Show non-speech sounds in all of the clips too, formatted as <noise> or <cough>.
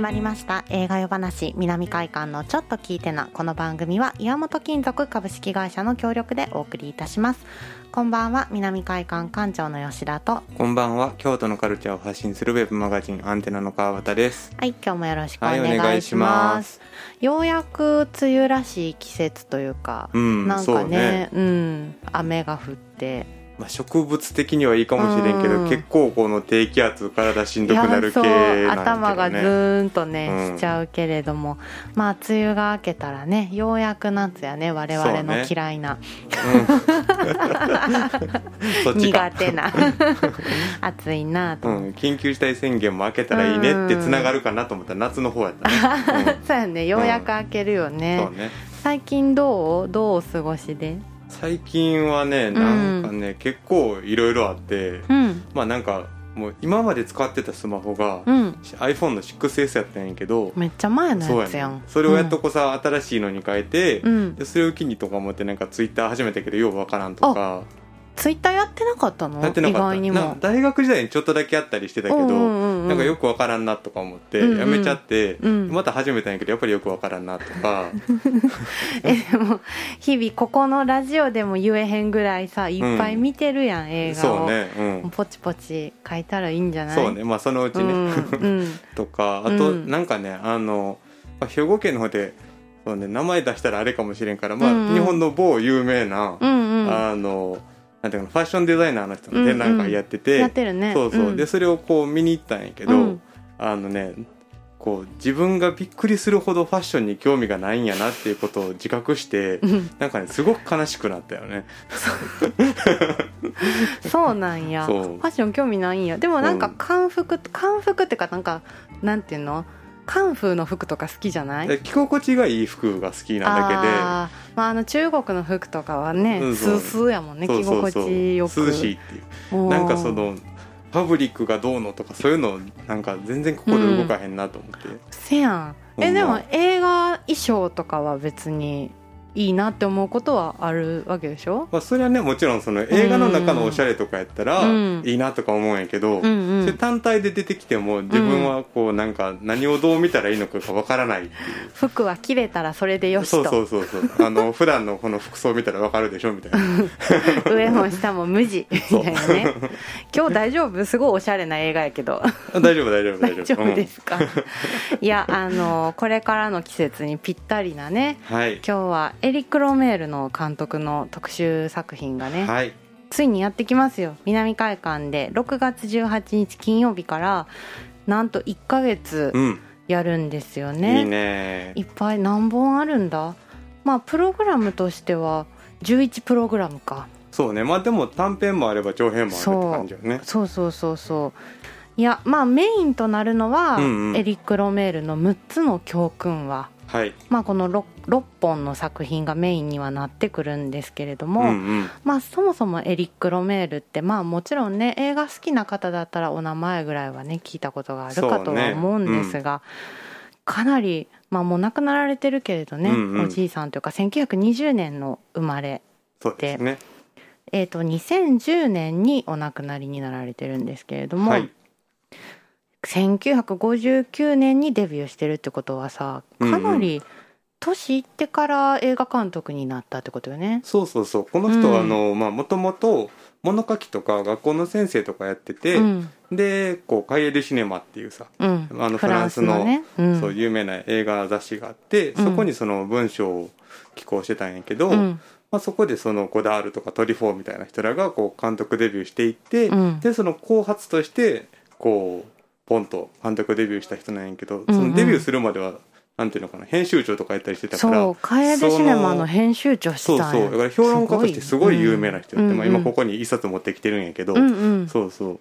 始まりました。映画夜話南海館のちょっと聞いてなこの番組は岩本金属株式会社の協力でお送りいたします。こんばんは南海館館長の吉田と。こんばんは京都のカルチャーを発信するウェブマガジンアンテナの川端です。はい今日もよろしくおはい願いします,、お願いします。ようやく梅雨らしい季節というか、うんなんかそうね。うん雨が降ってまあ、植物的にはいいかもしれんけど、うん。結構この低気圧体しんどくなる系いやそうなん頭がずだけどねーんとね、うん。しちゃうけれども。まあ梅雨が明けたらねようやく夏やね我々の嫌いな、<laughs> そっちか。苦手な。<laughs> 暑いなと。うん、緊急事態宣言も明けたらいいねってつながるかなと思ったら夏の方やったね、<laughs> そうやねようやく明けるようん、ねそう、ね。最近どう？どうお過ごしで？最近はねなんかね、結構いろいろあってうん。まあなんかもう今まで使ってたスマホが、うん。iPhone の 6S やったんやけどめっちゃ前のややつやん。ね。それをやっとこさ、新しいのに変えて、うん。でそれを機にとか思ってなんかツイッター始めたけどようわからんとかツイッターやってなかったの？やってなかった。意外にも。なんか大学時代にちょっとだけやったりしてたけど、うんうんうん。うんなんかよくわからんなとか思ってうんうん。やめちゃって、うん。また始めたんやけどやっぱりよくわからんなとか。<laughs> えでも日々ここのラジオでも言えへんぐらいさいっぱい見てるやん、映画を。そうね。うん。ポチポチ書いたらいいんじゃない？そうね。まあそのうちね、うんうん。<laughs> とかあと、うん。なんかねあの、まあ、兵庫県の方でそう、ね、名前出したらあれかもしれんから、まあうんうん。日本の某有名な、うんうん。あのなんていうのファッションデザイナーの人の展覧会やってて、そうそう、ん。でそれをこう見に行ったんやけど、うん。あのねこう自分がびっくりするほどファッションに興味がないんやなっていうことを自覚して、うん。なんかねすごく悲しくなったよね。そうなんや。<laughs> ファッション興味ないんや。でもなんかうん。漢服漢服っていうかなんかなんていうの？カンフーの服とか好きじゃない？で着心地がいい服が好きなだけで。あー。まあ、あの中国の服とかはね、スうんそう。ースーやもんね着心地よく。涼しいっていう。なんかそのファブリックがどうのとかそういうのなんか全然心動かへんなと思って、せやん。ほんまえでも映画衣装とかは別にいいなって思うことはあるわけでしょ？まあ、それはねもちろんその映画の中のおしゃれとかやったらうん。いいなとか思うんやけど、うんうん。それ単体で出てきても自分はこうなんか何をどう見たらいいのかがわからないう。服は着れたらそれでよしそうとそうそうそう。あの <laughs> 普段のこの服装見たらわかるでしょ？みたいな。<laughs> 上も下も無地。<laughs> みたいなね。今日大丈夫？すごいおしゃれな映画やけど。大丈夫大丈夫大大丈丈夫夫ですか、いやあのこれからの季節にぴったりなね。うんはい。今日はエリック・ロメールの監督の特集作品がね、はい。ついにやってきますよ。南海館で。6月18日金曜日からなんと1ヶ月うん。やるんですよね、いいね。いっぱい何本あるんだ？まあプログラムとしては11プログラムか。そうね。まあでも短編もあれば長編もあるって感じよね。そうそうそうそう。いやまあメインとなるのは、うんうん。エリック・ロメールの6つの教訓ははい。まあこの 6, 6本の作品がメインにはなってくるんですけれども、うんうん。まあそもそもエリック・ロメールってまあもちろんね映画好きな方だったらお名前ぐらいはね聞いたことがあるかとは思うんですが、かなりまあもう亡くなられてるけれどね、うんうん。おじいさんというか1920年の生まれですね。えー、と2010年にお亡くなりになられてるんですけれども、はい1959年にデビューしてるってことはさかなり年いってから映画監督になったってことよね。そうそうそう。この人はうん。あのまあもともと物書きとか学校の先生とかやってて、うん。でこう「カイエル・シネマ」っていうさうん、あのフランスのね、うん、そう有名な映画雑誌があって、うん。そこにその文章を寄稿してたんやけど、うん。まあ、そこでそのゴダールとかトリフォーみたいな人らがこう監督デビューしていって、うん。でその後発としてこうポンと監督デビューした人なんやけど、そのデビューするまではなんていうのかな編集長とかやったりしてたからそう「カエルシネマ」の編集長してそうたんや。そうだから評論家としてすごい有名な人やって、うんまあ、今ここに一冊持ってきてるんやけど、そうそう。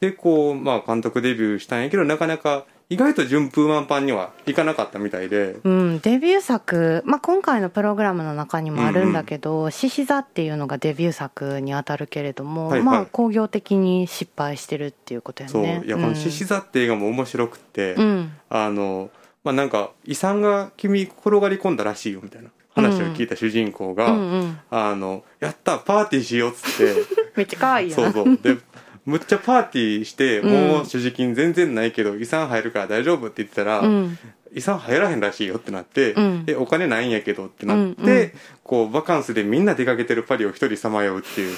でこう、まあ、監督デビューしたんやけどなかなか意外と順風満帆にはいかなかったみたいで。うん、デビュー作、まあ、今回のプログラムの中にもあるんだけど「獅子座」っていうのがデビュー作にあたるけれども、はいはい。まあ興行的に失敗してるっていうことやそうねいやこの「獅子座」って映画も面白くって、うん。あのまあなんか遺産が君転がり込んだらしいよみたいな話を聞いた主人公が「うんうん。あのやったパーティーしよう」っつって。<laughs> めっちゃ可愛いやん。そうそう。でむっちゃパーティーして、うん。もう所持金全然ないけど遺産入るから大丈夫って言ってたら、うん。遺産入らへんらしいよってなって、うん。えお金ないんやけどってなって、うんうん。こうバカンスでみんな出かけてるパリを一人さまようっていう。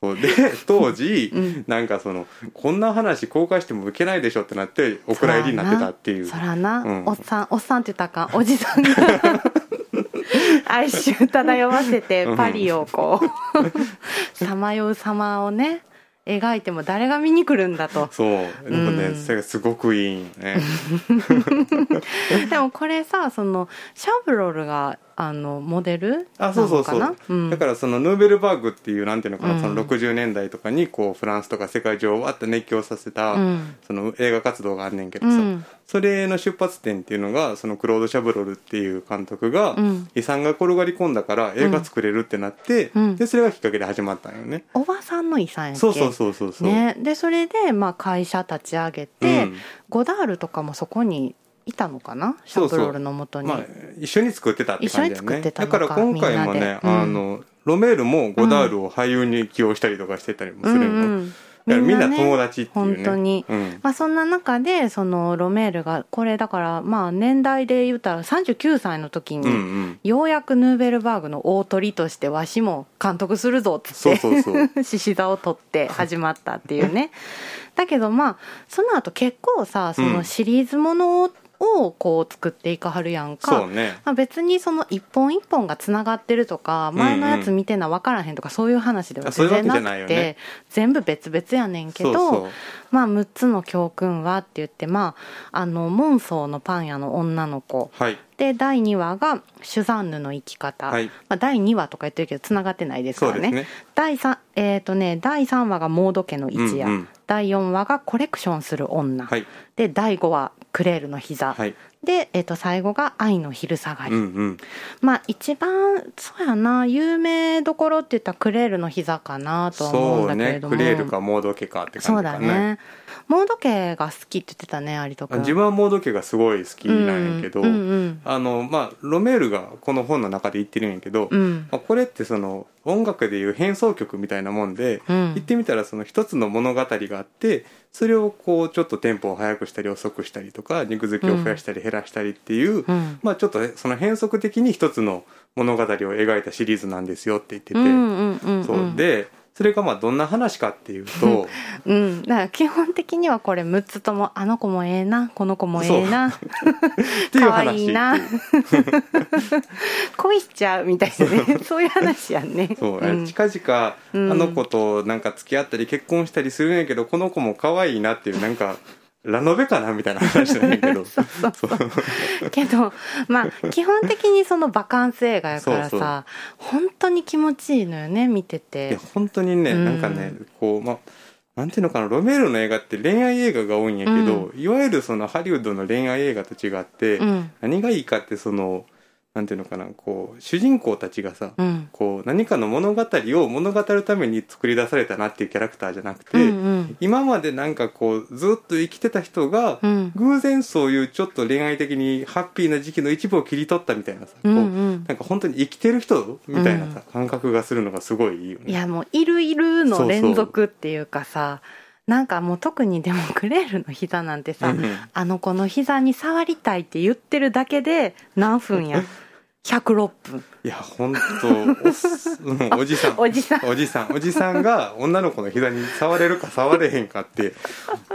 そう。で <laughs> 当時、うん。なんかそのこんな話公開しても受けないでしょってなってお蔵入りになってたっていう。そらな、うん。おっさんおっさんって言ったかん。おじさんが。<laughs> 哀愁漂わせてパリをこう <laughs> さまよう様をね描いても誰が見に来るんだと。そう。でもね、うん。それがすごくいいね。<laughs> でもこれさそのシャブロルがあのモデルあそうそうそう。うん。だからそのヌーベルバーグっていうなんていうのかな、うん。その60年代とかにこうフランスとか世界中をわって熱狂させた、うん。その映画活動があんねんけどさ、うんそれの出発点っていうのがそのクロード・シャブロルっていう監督が、うん。遺産が転がり込んだから映画作れるってなって、うん。でそれがきっかけで始まったんよね、おばさんの遺産やっけ？そうそうそうそうそう、ね、でそれでまあ会社立ち上げて、うん。ゴダールとかもそこにいたのかな？シャブロールのもとに。まあ、一緒に作ってたって感じだよ一緒に作っねだから今回もねあのロメールもゴダールを俳優に起用したりとかしてたりもするんよ、うんうんみんなね友達っていうね。本当に。うん。まあ、そんな中でそのロメールがこれだからまあ年代で言ったら39歳の時にんようやくヌーベルバーグの大鳥としてわしも監督するぞっつそうってそうそう。<laughs> 獅子座を取って始まったっていうね。だけどまあその後結構さそのシリーズものををこう作っていかはるやんか、ね。まあ、別にその一本一本がつながってるとか前のやつ見てな分からへんとかそういう話では全然なくて全部別々やねんけどまあ6つの教訓はって言ってまああのモンソーのパン屋の女の子。はい。で第2話がシュザンヌの生き方、はい。まあ、第2話とか言ってるけどつながってないですからね。第 3, えーとね第3話がモード家の一夜、うんうん。第4話がコレクションする女、はい。で第5話クレールの膝、はい。で、えー、と最後が愛の昼下がり、うんうん。まあ一番そうやな有名どころって言ったらクレールの膝かなとは思うんそうねだけれども。クレールかモード家かってそう感じかねだね。モード家が好きって言ってたね有人君自分はモード家がすごい好きなんやけど、うんうん。あのまあロメールがこの本の中で言ってるんやけど、うん。まあ、これってその音楽でいう変奏曲みたいなもんで、うん。言ってみたらその一つの物語があってそれをこうちょっとテンポを速くしたり遅くしたりとか肉付きを増やしたり減らしたりっていう、うん。まあちょっとその変則的に一つの物語を描いたシリーズなんですよって言ってて、うんうんうんうん。そう。でそれがまあどんな話かっていうと。うん、だから基本的にはこれ6つともあの子もええなこの子もええな。<laughs> っていう可愛話いな。<laughs> 恋しちゃうみたいなね。<laughs> そういう話やんね。そう、ん。近々うん。あの子となんか付き合ったり結婚したりするんやけどこの子も可愛いなっていうなんかラノベかなみたいな話なんやけど。<laughs> そうそうそう。けどまあ基本的にそのバカンス映画やからさそう本当に気持ちいいのよね見ていやて本当にね、うん。なんかねこうまあなんていうのかなロメールの映画って恋愛映画が多いんやけど、いわゆるそのハリウッドの恋愛映画と違って、うん。何がいいかってそのなんていうのかなこう主人公たちがさ、うん。こう何かの物語を物語るために作り出されたなっていうキャラクターじゃなくて、うんうん。今までなんかこうずっと生きてた人が、うん。偶然そういうちょっと恋愛的にハッピーな時期の一部を切り取ったみたいなさ、うんうん。なんか本当に生きてる人みたいなさ、感覚がするのがすごいいいよね。いやもういるいるの連続っていうかさなんかもう特にでもクレールの膝なんてさ、うんうん。あの子の膝に触りたいって言ってるだけで何分や <laughs> 106分。いや本当おおじさん。おじさん。おじさん。おじさんが女の子の膝に触れるか触れへんかって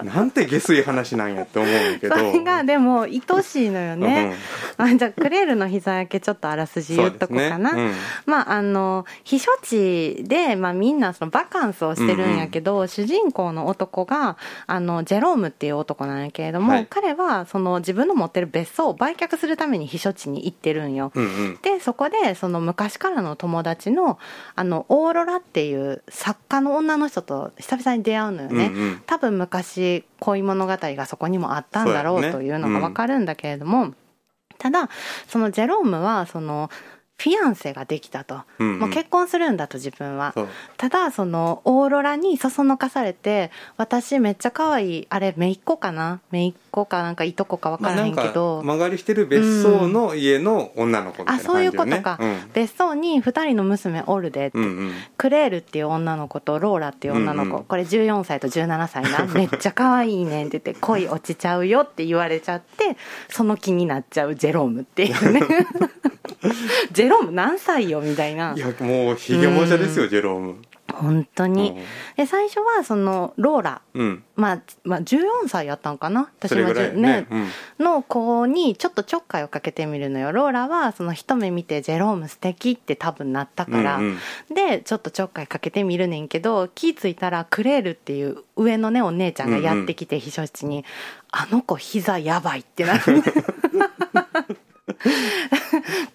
なんて下水話なんやって思うけど。それがでも愛しいのよね、あじゃあクレールの膝焼けちょっとあらすじ言っとこうかな、そうですねまああの避暑地で、まあ、みんなそのバカンスをしてるんやけど、主人公の男があのジェロームっていう男なんやけれども、はい。彼はその自分の持ってる別荘を売却するために避暑地に行ってるんよ。うんうんうん。でそこでその昔からの友達のあのオーロラっていう作家の女の人と久々に出会うのよね。うんうん。多分昔恋物語がそこにもあったんだろうというのがわかるんだけれども、ただそのジェロームはそのフフィアンセができたと、うんうん。もう結婚するんだと自分は。ただそのオーロラにそそのかされて私めっちゃ可愛いあれ姪っ子かな？姪っ子かなんかいとこか分からへんけど、曲がりしてる別荘の家の女の子みたいな感じよ、ね。あそういうことか。別荘に2人の娘おるでって、うん、うん。うんクレールっていう女の子とローラっていう女の子、うんうん。これ14歳と17歳な。<laughs> めっちゃ可愛いねんって言って恋落ちちゃうよって言われちゃってその気になっちゃうジェロームっていうね <laughs> <laughs> ジェローム何歳よみたいな。いやもうひげもじゃですよ、ジェローム。本当に。で最初はそのローラ。うん、うんまあ、まあ14歳やったんかな。私それぐらい10ね。うん。の子にちょっとちょっかいをかけてみるのよ。ローラはその一目見てジェローム素敵って多分なったから、うんうん。でちょっとちょっかいかけてみるねんけど気ぃ付いたらクレールっていう上のねお姉ちゃんがやってきて秘書室に「あの子膝やばい」ってなる <laughs>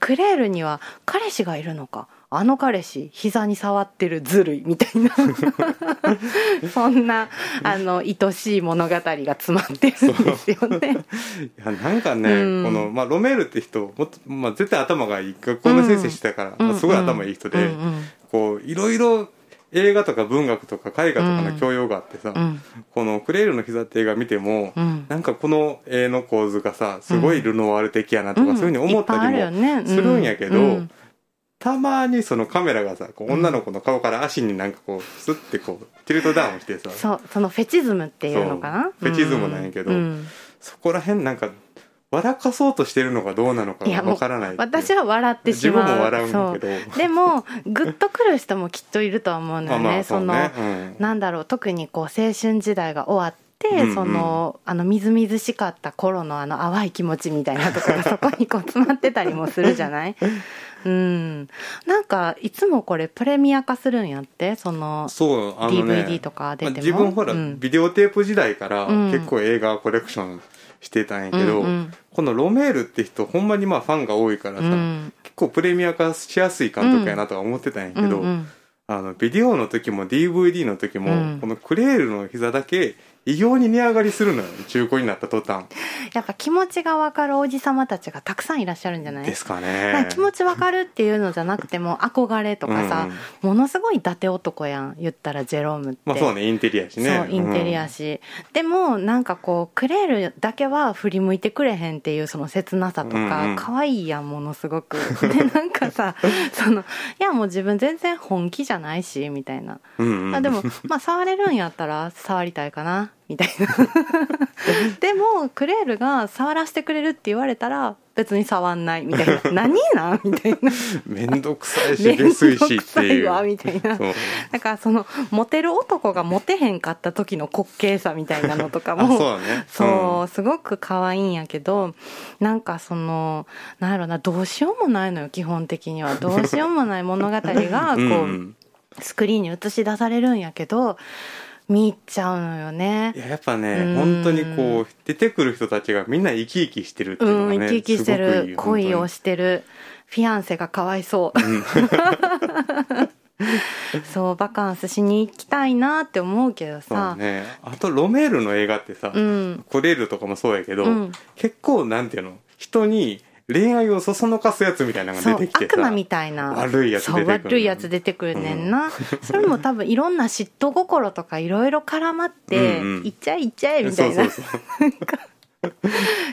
クレールには彼氏がいるのか？あの彼氏膝に触ってるずるいみたいな。<laughs> そんなあの愛しい物語が詰まってるんですよね。<laughs> いやなんかね、うん。この、まあ、ロメールって人もまあ、絶対頭がいい。学校の先生してたから、まあ、すごい頭いい人で、うんうん。こういろいろ映画とか文学とか絵画とかの教養があってさ、うん。この「クレールの膝」って映画見ても、うん。なんかこの絵の構図がさすごいルノワール的やなとか、うん。そういうふうに思ったりもするんやけど、うん。たまにそのカメラがさ女の子の顔から足になんかこうスッてこうティルトダウンしてさ。そうそのフェチズムっていうのかな？フェチズムなんやけどうん。そこら辺なんか笑かそうとしてるのかどうなのかわからない私は笑ってし自まう。分も笑うんだけど。でもグッとくる人もきっといるとは思うのよね,、まあまあそのね。うん。なんだろう。特にこう青春時代が終わって、そのあのみずみずしかった頃のあの淡い気持ちみたいなところがそこにこう詰まってたりもするじゃない？<laughs> うん。なんかいつもこれプレミア化するんやって？そのそうあのね DVD とか出ても、まあ自分ほら、うん。ビデオテープ時代からうん。結構映画コレクションしてたんやけど、うんうん。このロメールって人ほんまにまあファンが多いからさ、うん。結構プレミア化しやすい監督やなとは思ってたんやけど、うんうん。あのビデオの時も DVD の時も、うん。このクレールの膝だけ異様に値上がりするのよ。中古になった途端。やっぱ気持ちが分かるおじさまたちがたくさんいらっしゃるんじゃない？ですかね。か気持ち分かるっていうのじゃなくても憧れとかさ、ものすごい伊達男やん言ったらジェロームって、まあそうねインテリアしね。そうインテリアし、でもなんかこうクレールだけは振り向いてくれへんっていうその切なさとうんうん。か可愛いやんものすごく。<laughs> でなんかさそのいやもう自分全然本気じゃないしみたいな、うんうん。でもまあ触れるんやったら触りたいかなみたいな。<laughs> でもクレールが触らせてくれるって言われたら別に触んないみたいな。<laughs> 何なんみたいな。めんどくさいし面下水しっていうさいわみたいな。だからそのモテる男がモテへんかった時の滑稽さみたいなのとかあそうね。そうすごく可愛いんやけどなんかそのなんやろなどうしようもないのよ基本的には。<laughs> どうしようもない物語がこううん。スクリーンに映し出されるんやけど見入っちゃうのよね。い。ややっぱうねん。本当にこう出てくる人たちがみんな生き生きしてるっていうのうん、がね生き生きしてる恋をしてるフィアンセがかわいそう、<laughs> そうバカンスしに行きたいなって思うけどさ。ね。あとロメールの映画ってさ、うん。コレールとかもそうやけど、うん。結構なんていうの人に恋愛をそそのかすやつみたいなのが出てきてさ。悪魔みたいな。悪いやつ出てくる悪いやつ出てくるねんな、それも多分いろんな嫉妬心とかいろいろ絡まって、うんうん。いっちゃえいっちゃえみたいな。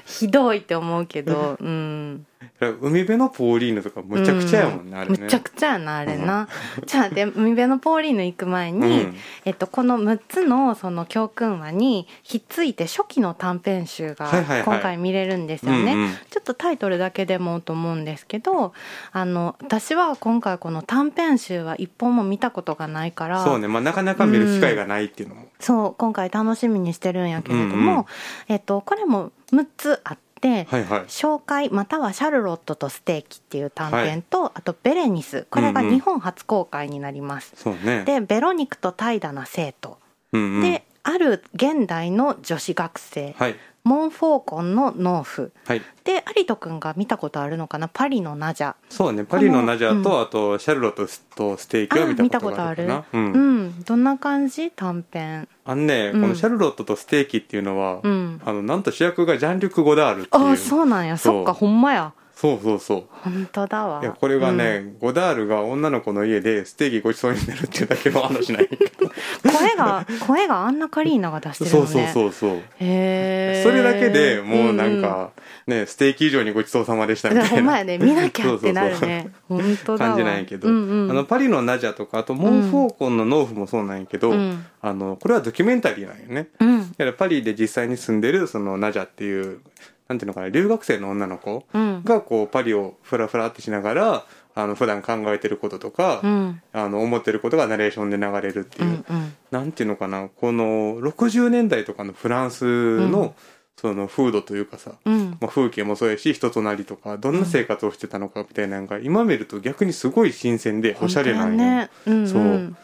ひどいって思うけど。うん海辺のポーリーヌとかむちゃくちゃやもんね、あれね。むちゃくちゃやなあれな、じゃあで海辺のポーリーヌ行く前に、うん。えっと、この6つのその教訓話にひっついて初期の短編集が今回見れるんですよね、うんうん。ちょっとタイトルだけでもと思うんですけどあの私は今回この短編集は一本も見たことがないからそうね、まあ、なかなか見る機会がないっていうのも、そう今回楽しみにしてるんやけれども、うんうん。えっと、これも6つあって、はいはい。紹介またはシャルロットとステーキっていう短編と、あとベレニス。これがうんうん。日本初公開になります、そうね。でベロニクと怠惰な生徒、うんうん、である現代の女子学生、はいモンフォーコンの農夫。はい。で有人君が見たことあるのかな？パリのナジャ。そうね。パリのナジャと、こあとシャルロットとステーキは見たことがあるかな？あ見うん、どんな感じ？短編。あのね、うん。このシャルロットとステーキっていうのは、うん。あのなんと主役がジャンリュク・ゴダールっていう。ああそうなんや。そっかほんまやそうそうそう。本当だわ。いやこれがね、ゴダールが女の子の家でステーキごちそうになるっていうだけの話なんやけど。う <laughs> ん声が声がアンナ・カリーナが出してるのね。そうそうそうそう。へえそれだけでもうなんか、ねステーキ以上にごちそうさまでしたみたいな。<laughs> ほんまやね見なきゃってなるね。本当だわ。感じなんやけど、うんうん。あのパリのナジャとかあとモンフォーコンの農夫もそうなんやけど、うん。あのこれはドキュメンタリーなんよね。うん。だからパリで実際に住んでるそのナジャっていうなんていうのかな留学生の女の子うん。がこうパリをフラフラってしながらあの普段考えてることとか、うん。あの思ってることがナレーションで流れるっていう、うんうん。なんていうのかなこの60年代とかのフランスの、うん。その風土というかさ、うん。まあ、風景もそうやし人となりとかどんな生活をしてたのかみたいなのが今見ると逆にすごい新鮮でおしゃれなんよ、ねうんうん。そう。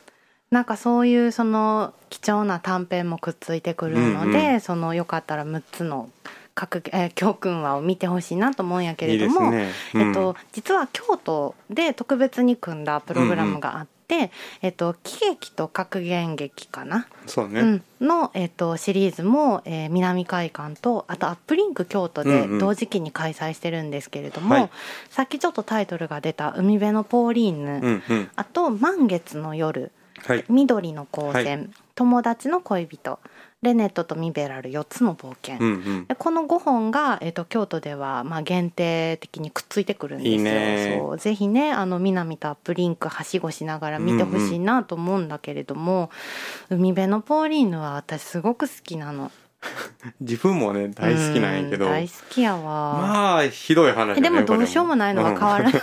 なんかそういうその貴重な短編もくっついてくるので、うんうそのよかったら6つの各、えー教訓話を見てほしいなと思うんやけいいれどもですね、うん。えっと、実は京都で特別に組んだプログラムがあって、えっと、喜劇と格言劇かな、そうね、うん、の、えっと、シリーズも、えー南海館とあとアップリンク京都でうんうん。同時期に開催してるんですけれども、はい。さっきちょっとタイトルが出た「海辺のポーリーヌ」うんうん。あと「満月の夜」はい。緑の光線、は友達の恋人レネットとミベラル4つの冒険、うんうん。でこの5本が、えっと京都では、まあ、限定的にくっついてくるんですよ。そう。ぜひねあの南とアップリンクはしごしながら見てほしいなと思うんだけれども、海辺のポーリーヌは私すごく好きなの。<laughs> 自分もね大好きなんやけど。う大好きやわ、まあひどい話だねでもどうしようもないのは変わらない、<laughs>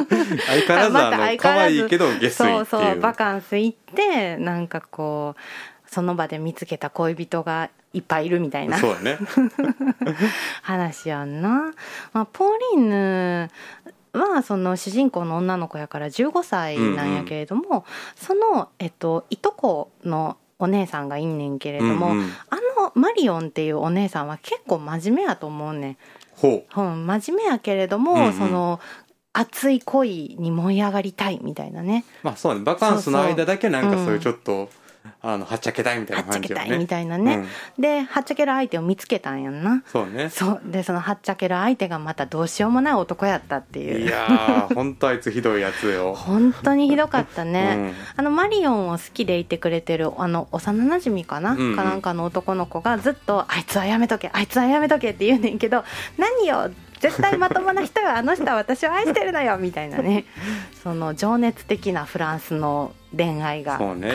うん。<laughs> 相変わらずあの可愛いけど下水っていうそうそうバカンス行ってなんかこうその場で見つけた恋人がいっぱいいるみたいなそうだね。<laughs> 話やんな、まあ、ポーリーヌはその主人公の女の子やから15歳なんやけれども、その、えっと、いとこのお姉さんがいんねんけれども、うんうん。あのマリオンっていうお姉さんは結構真面目やと思うねん。ほう。ん、真面目やけれども、うんうん。その熱い恋に燃え上がりたいみたいなね。うまあそうね。バカンスの間だけなんかそういうちょっと、あのはっちゃけたいみたいはな感じよね。っちゃけたいみたいなね、ではっちゃける相手を見つけたんやんな。そうね。そう。でそのはっちゃける相手がまたどうしようもない男やったっていう。いやー本当あいつひどいやつよ、<laughs> 本当にひどかったね、うん。あのマリオンを好きでいてくれてるあの幼なじみかな、うんうん。かなんかの男の子がずっと「あいつはやめとけあいつはやめとけ」って言うねんけど「何よ絶対まともな人よ。あの人は私を愛してるのよ」みたいなね。その情熱的なフランスの恋愛がそうね。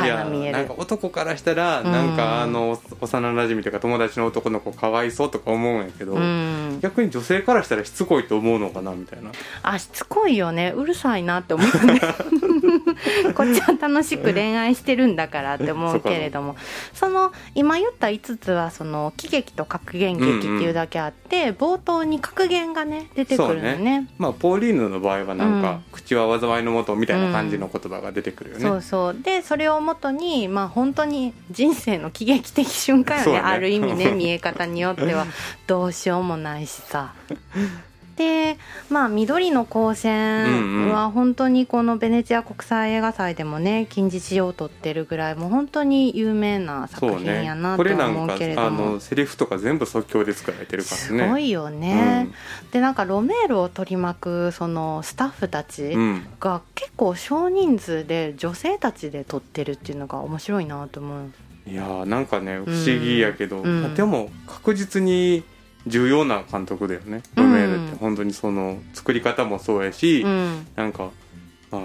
なんか男からしたらうん。なんかあの幼馴染というか友達の男の子かわいそうとか思うんやけど、うん。逆に女性からしたらしつこいと思うのかなみたいな。あしつこいよね。うるさいなって思うね。<laughs> こっちは楽しく恋愛してるんだからって思うけれども。<laughs> その今言った5つはその喜劇と格言劇っていうだけあって、冒頭に格言がね出てくるのそうね。まあポーリーヌの場合はなんか、うん。口は災いのもとみたいな感じの言葉が出てくるよね、そうでそれをもとにまあ本当に人生の喜劇的瞬間よねねある意味ね見え方によってはどうしようもないしさでまあ緑の光線は本当にこのベネチア国際映画祭でもね金獅子を取ってるぐらいもう本当に有名な作品やなとこれなん思うかあけれどものセリフとか全部即興で作られてるからね。すごいよね、でなんかロメールを取り巻くそのスタッフたち、うん。が結構少人数で女性たちで撮ってるっていうのが面白いなと思う。いやーなんかね不思議やけど、うん。でも確実に重要な監督だよね。うんロメールって。本当にその作り方もそうやし、うん。なんか、まあ、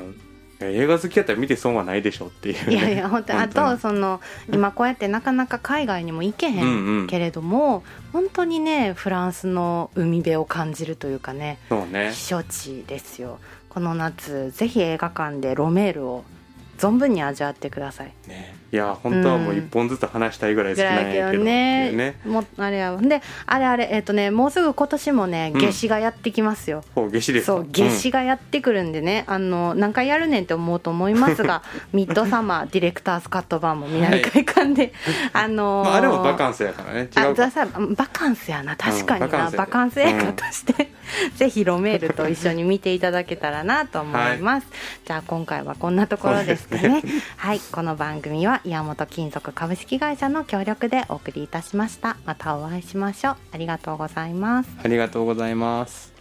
映画好きやったら見て損はないでしょっていう、ね、いやいや <laughs> 本当に。あとその今こうやってなかなか海外にも行けへうんうんん。けれども、本当にねフランスの海辺を感じるというかねそうね。避暑地ですよ。この夏ぜひ映画館でロメールを存分に味わってください。ねいや本当はもう一本ずつ話したいぐらい好きなん。やけどね。ねもうあれやわ。であれあれえっ、とねもうすぐ今年もねうん。夏至がやってきますよ、ほう夏至ですか？そう夏至がやってくるんでね、あの何回やるねんって思うと思いますが <laughs> ミッドサマーディレクターズカット版も南海館で、<laughs> あのーまあ、あれもバカンスやからね。違うか。あバカンスやな。確かにな、うんバカンスや。バカンス映画として、<laughs> ぜひロメールと一緒に見ていただけたらなと思います、じゃあ今回はこんなところですかね。はい。この番組は岩本金属株式会社の協力でお送りいたしました。またお会いしましょう。ありがとうございます。ありがとうございます